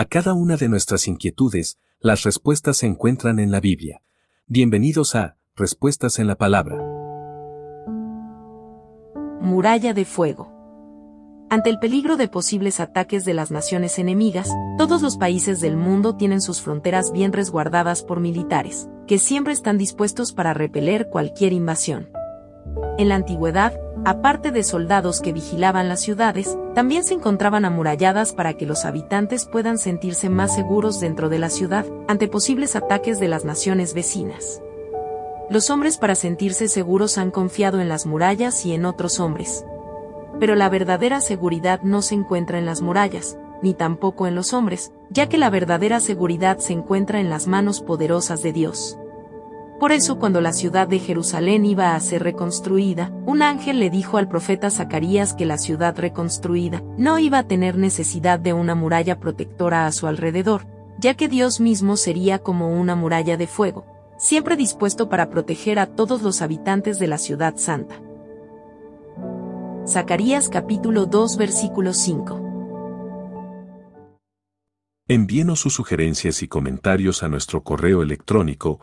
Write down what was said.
A cada una de nuestras inquietudes, las respuestas se encuentran en la Biblia. Bienvenidos a Respuestas en la Palabra. Muralla de Fuego. Ante el peligro de posibles ataques de las naciones enemigas, todos los países del mundo tienen sus fronteras bien resguardadas por militares, que siempre están dispuestos para repeler cualquier invasión. En la antigüedad, aparte de soldados que vigilaban las ciudades, también se encontraban amuralladas para que los habitantes puedan sentirse más seguros dentro de la ciudad, ante posibles ataques de las naciones vecinas. Los hombres para sentirse seguros han confiado en las murallas y en otros hombres, pero la verdadera seguridad no se encuentra en las murallas, ni tampoco en los hombres, ya que la verdadera seguridad se encuentra en las manos poderosas de Dios. Por eso cuando la ciudad de Jerusalén iba a ser reconstruida, un ángel le dijo al profeta Zacarías que la ciudad reconstruida no iba a tener necesidad de una muralla protectora a su alrededor, ya que Dios mismo sería como una muralla de fuego, siempre dispuesto para proteger a todos los habitantes de la ciudad santa. Zacarías capítulo 2 versículo 5. Envíenos sus sugerencias y comentarios a nuestro correo electrónico